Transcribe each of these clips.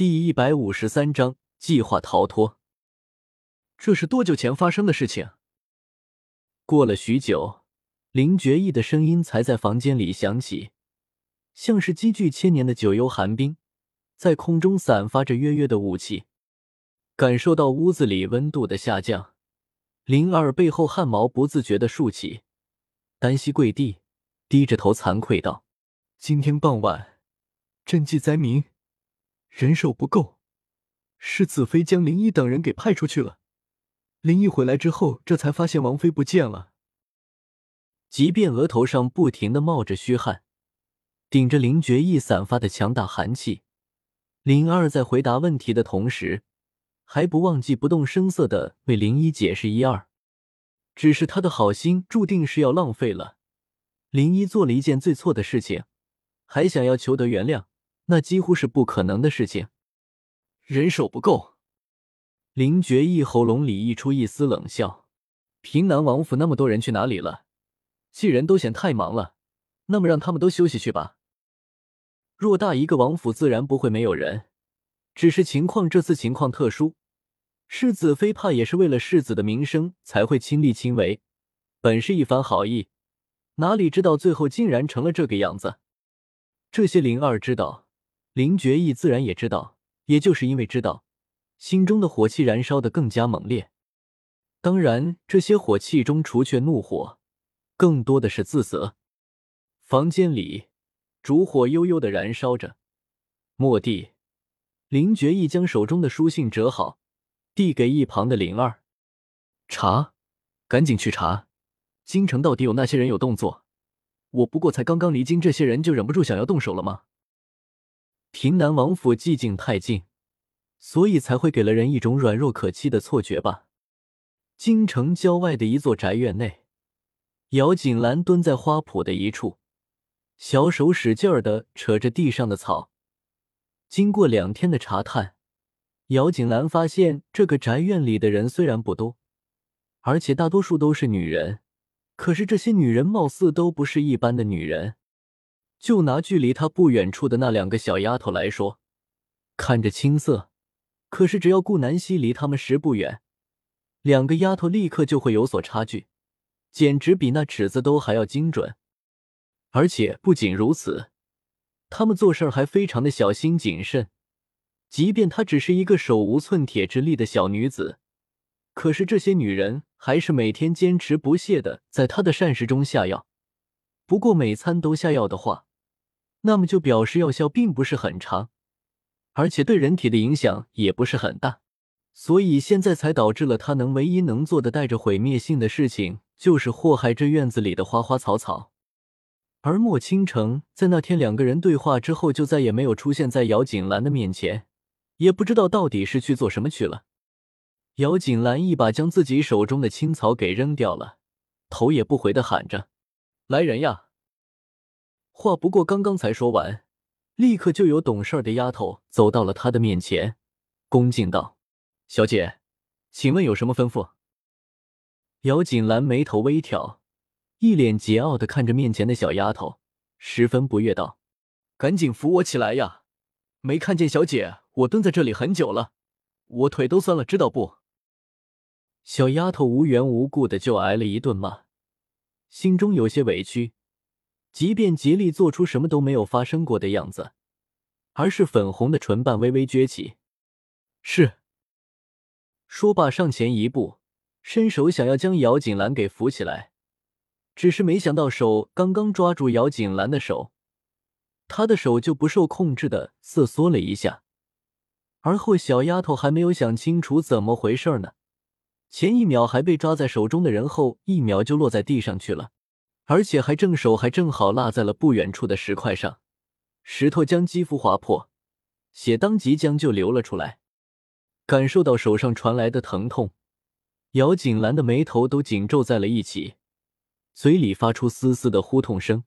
第一百五十三章计划逃脱。这是多久前发生的事情？过了许久，林觉意的声音才在房间里响起，像是积聚千年的九幽寒冰，在空中散发着约约的雾气。感受到屋子里温度的下降，灵儿背后汗毛不自觉的竖起，单膝跪地，低着头惭愧道：“今天傍晚，赈济灾民。”人手不够，是子妃将林一等人给派出去了。林一回来之后，这才发现王妃不见了。即便额头上不停的冒着虚汗，顶着林觉意散发的强大寒气，林二在回答问题的同时，还不忘记不动声色的为林一解释一二。只是他的好心注定是要浪费了。林一做了一件最错的事情，还想要求得原谅。那几乎是不可能的事情，人手不够。林觉意喉咙里溢出一丝冷笑：“平南王府那么多人去哪里了？既然都嫌太忙了，那么让他们都休息去吧。偌大一个王府，自然不会没有人。只是情况这次情况特殊，世子妃怕也是为了世子的名声才会亲力亲为。本是一番好意，哪里知道最后竟然成了这个样子。这些灵儿知道。”林觉意自然也知道，也就是因为知道，心中的火气燃烧的更加猛烈。当然，这些火气中除却怒火，更多的是自责。房间里，烛火悠悠的燃烧着。蓦地，林觉意将手中的书信折好，递给一旁的灵儿：“查，赶紧去查，京城到底有那些人有动作？我不过才刚刚离京，这些人就忍不住想要动手了吗？”平南王府寂静太静，所以才会给了人一种软弱可欺的错觉吧。京城郊外的一座宅院内，姚锦兰蹲在花圃的一处，小手使劲儿的扯着地上的草。经过两天的查探，姚锦兰发现这个宅院里的人虽然不多，而且大多数都是女人，可是这些女人貌似都不是一般的女人。就拿距离他不远处的那两个小丫头来说，看着青涩，可是只要顾南希离他们十步远，两个丫头立刻就会有所差距，简直比那尺子都还要精准。而且不仅如此，他们做事还非常的小心谨慎。即便她只是一个手无寸铁之力的小女子，可是这些女人还是每天坚持不懈的在她的膳食中下药。不过每餐都下药的话，那么就表示药效并不是很长，而且对人体的影响也不是很大，所以现在才导致了他能唯一能做的带着毁灭性的事情，就是祸害这院子里的花花草草。而莫倾城在那天两个人对话之后，就再也没有出现在姚锦兰的面前，也不知道到底是去做什么去了。姚锦兰一把将自己手中的青草给扔掉了，头也不回的喊着：“来人呀！”话不过刚刚才说完，立刻就有懂事的丫头走到了他的面前，恭敬道：“小姐，请问有什么吩咐？”姚锦兰眉头微挑，一脸桀骜的看着面前的小丫头，十分不悦道：“赶紧扶我起来呀！没看见小姐，我蹲在这里很久了，我腿都酸了，知道不？”小丫头无缘无故的就挨了一顿骂，心中有些委屈。即便竭力做出什么都没有发生过的样子，而是粉红的唇瓣微微撅起。是。说罢，上前一步，伸手想要将姚锦兰给扶起来，只是没想到手刚刚抓住姚锦兰的手，她的手就不受控制的瑟缩了一下。而后，小丫头还没有想清楚怎么回事呢，前一秒还被抓在手中的人，后一秒就落在地上去了。而且还正手还正好落在了不远处的石块上，石头将肌肤划破，血当即将就流了出来。感受到手上传来的疼痛，姚锦兰的眉头都紧皱在了一起，嘴里发出嘶嘶的呼痛声：“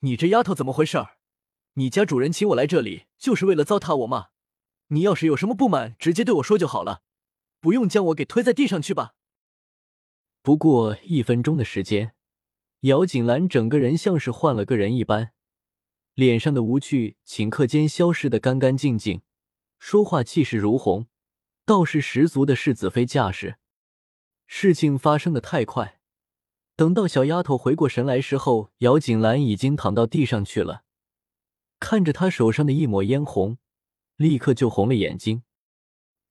你这丫头怎么回事？你家主人请我来这里就是为了糟蹋我吗？你要是有什么不满，直接对我说就好了，不用将我给推在地上去吧。”不过一分钟的时间。姚锦兰整个人像是换了个人一般，脸上的无趣顷刻间消失的干干净净，说话气势如虹，倒是十足的世子妃架势。事情发生的太快，等到小丫头回过神来时候，姚锦兰已经躺到地上去了。看着她手上的一抹嫣红，立刻就红了眼睛。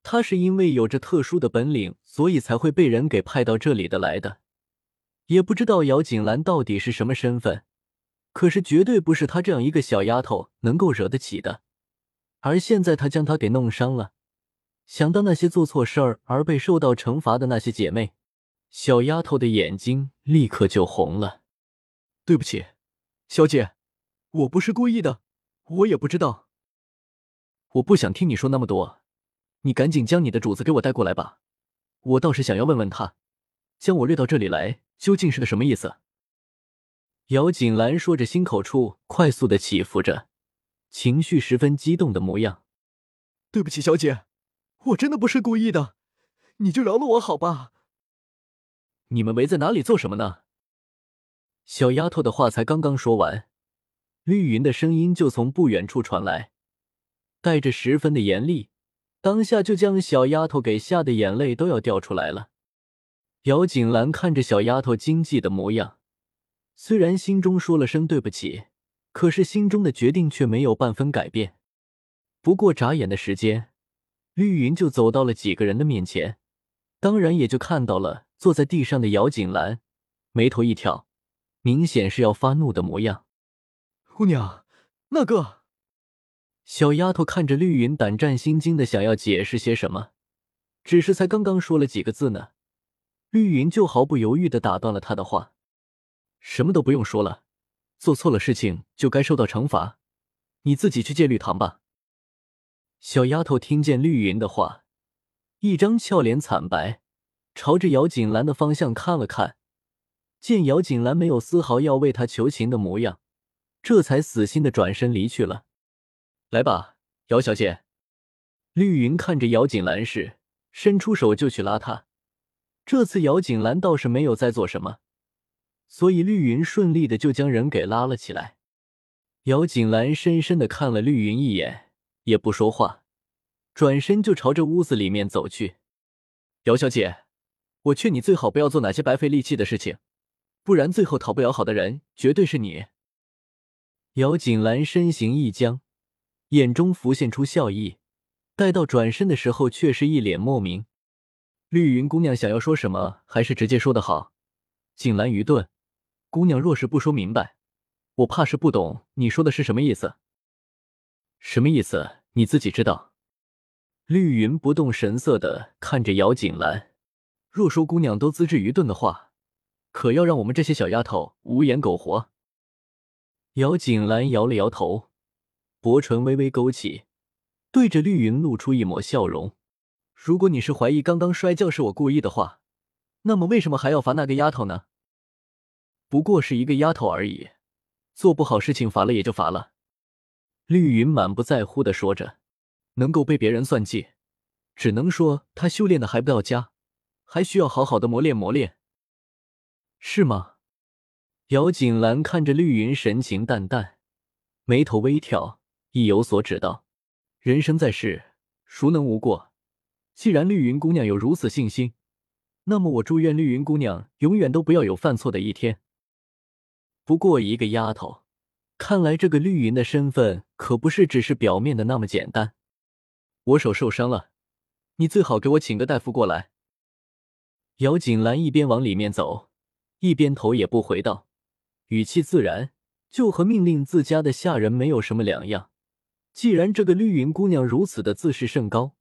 她是因为有着特殊的本领，所以才会被人给派到这里的来的。也不知道姚锦兰到底是什么身份，可是绝对不是她这样一个小丫头能够惹得起的。而现在她将她给弄伤了，想到那些做错事儿而被受到惩罚的那些姐妹，小丫头的眼睛立刻就红了。对不起，小姐，我不是故意的，我也不知道。我不想听你说那么多，你赶紧将你的主子给我带过来吧。我倒是想要问问他，将我掠到这里来。究竟是个什么意思？姚锦兰说着，心口处快速的起伏着，情绪十分激动的模样。对不起，小姐，我真的不是故意的，你就饶了我好吧。你们围在哪里做什么呢？小丫头的话才刚刚说完，绿云的声音就从不远处传来，带着十分的严厉，当下就将小丫头给吓得眼泪都要掉出来了。姚锦兰看着小丫头惊悸的模样，虽然心中说了声对不起，可是心中的决定却没有半分改变。不过眨眼的时间，绿云就走到了几个人的面前，当然也就看到了坐在地上的姚锦兰，眉头一挑，明显是要发怒的模样。姑娘，那个小丫头看着绿云，胆战心惊的想要解释些什么，只是才刚刚说了几个字呢。绿云就毫不犹豫的打断了他的话：“什么都不用说了，做错了事情就该受到惩罚，你自己去戒律堂吧。”小丫头听见绿云的话，一张俏脸惨白，朝着姚锦兰的方向看了看，见姚锦兰没有丝毫要为她求情的模样，这才死心的转身离去了。来吧，姚小姐。绿云看着姚锦兰时，伸出手就去拉她。这次姚锦兰倒是没有再做什么，所以绿云顺利的就将人给拉了起来。姚锦兰深深的看了绿云一眼，也不说话，转身就朝着屋子里面走去。姚小姐，我劝你最好不要做哪些白费力气的事情，不然最后讨不了好的人绝对是你。姚锦兰身形一僵，眼中浮现出笑意，待到转身的时候，却是一脸莫名。绿云姑娘想要说什么，还是直接说的好。锦兰愚钝，姑娘若是不说明白，我怕是不懂你说的是什么意思。什么意思？你自己知道。绿云不动神色的看着姚锦兰，若说姑娘都资质愚钝的话，可要让我们这些小丫头无言苟活。姚锦兰摇了摇头，薄唇微微勾起，对着绿云露出一抹笑容。如果你是怀疑刚刚摔跤是我故意的话，那么为什么还要罚那个丫头呢？不过是一个丫头而已，做不好事情罚了也就罚了。绿云满不在乎的说着，能够被别人算计，只能说他修炼的还不到家，还需要好好的磨练磨练，是吗？姚锦兰看着绿云，神情淡淡，眉头微挑，意有所指道：“人生在世，孰能无过？”既然绿云姑娘有如此信心，那么我祝愿绿云姑娘永远都不要有犯错的一天。不过一个丫头，看来这个绿云的身份可不是只是表面的那么简单。我手受伤了，你最好给我请个大夫过来。姚锦兰一边往里面走，一边头也不回道，语气自然，就和命令自家的下人没有什么两样。既然这个绿云姑娘如此的自视甚高。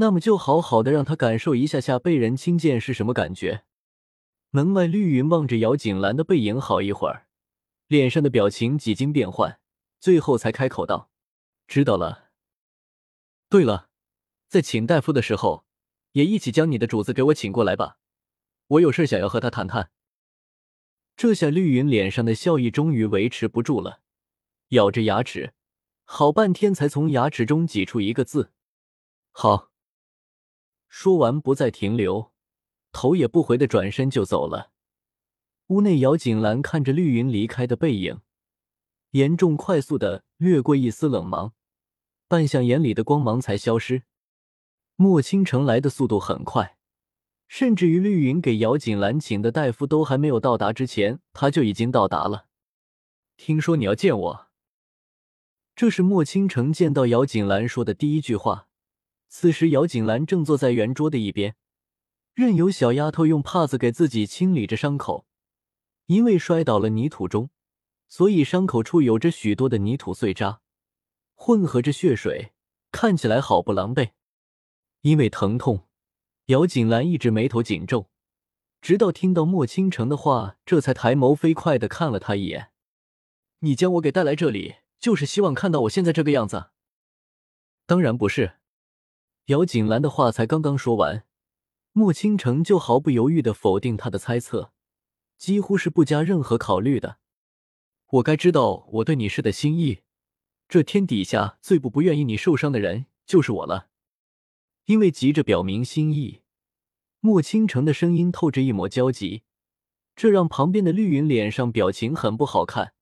那么就好好的让他感受一下下被人轻贱是什么感觉。门外绿云望着姚景兰的背影，好一会儿，脸上的表情几经变换，最后才开口道：“知道了。对了，在请大夫的时候，也一起将你的主子给我请过来吧，我有事想要和他谈谈。”这下绿云脸上的笑意终于维持不住了，咬着牙齿，好半天才从牙齿中挤出一个字：“好。”说完，不再停留，头也不回的转身就走了。屋内，姚锦兰看着绿云离开的背影，眼中快速的掠过一丝冷芒，半向眼里的光芒才消失。莫倾城来的速度很快，甚至于绿云给姚锦兰请的大夫都还没有到达之前，他就已经到达了。听说你要见我，这是莫倾城见到姚锦兰说的第一句话。此时，姚锦兰正坐在圆桌的一边，任由小丫头用帕子给自己清理着伤口。因为摔倒了泥土中，所以伤口处有着许多的泥土碎渣，混合着血水，看起来好不狼狈。因为疼痛，姚锦兰一直眉头紧皱，直到听到莫倾城的话，这才抬眸飞快的看了他一眼：“你将我给带来这里，就是希望看到我现在这个样子？”“当然不是。”姚锦兰的话才刚刚说完，莫倾城就毫不犹豫的否定他的猜测，几乎是不加任何考虑的。我该知道我对你是的心意，这天底下最不不愿意你受伤的人就是我了。因为急着表明心意，莫倾城的声音透着一抹焦急，这让旁边的绿云脸上表情很不好看，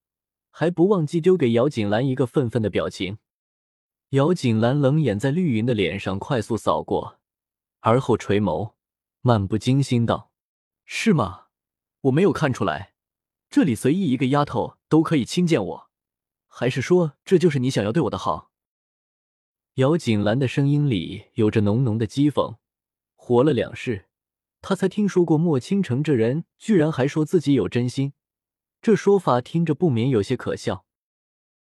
还不忘记丢给姚锦兰一个愤愤的表情。姚锦兰冷眼在绿云的脸上快速扫过，而后垂眸，漫不经心道：“是吗？我没有看出来，这里随意一个丫头都可以轻贱我，还是说这就是你想要对我的好？”姚锦兰的声音里有着浓浓的讥讽。活了两世，他才听说过莫倾城这人居然还说自己有真心，这说法听着不免有些可笑。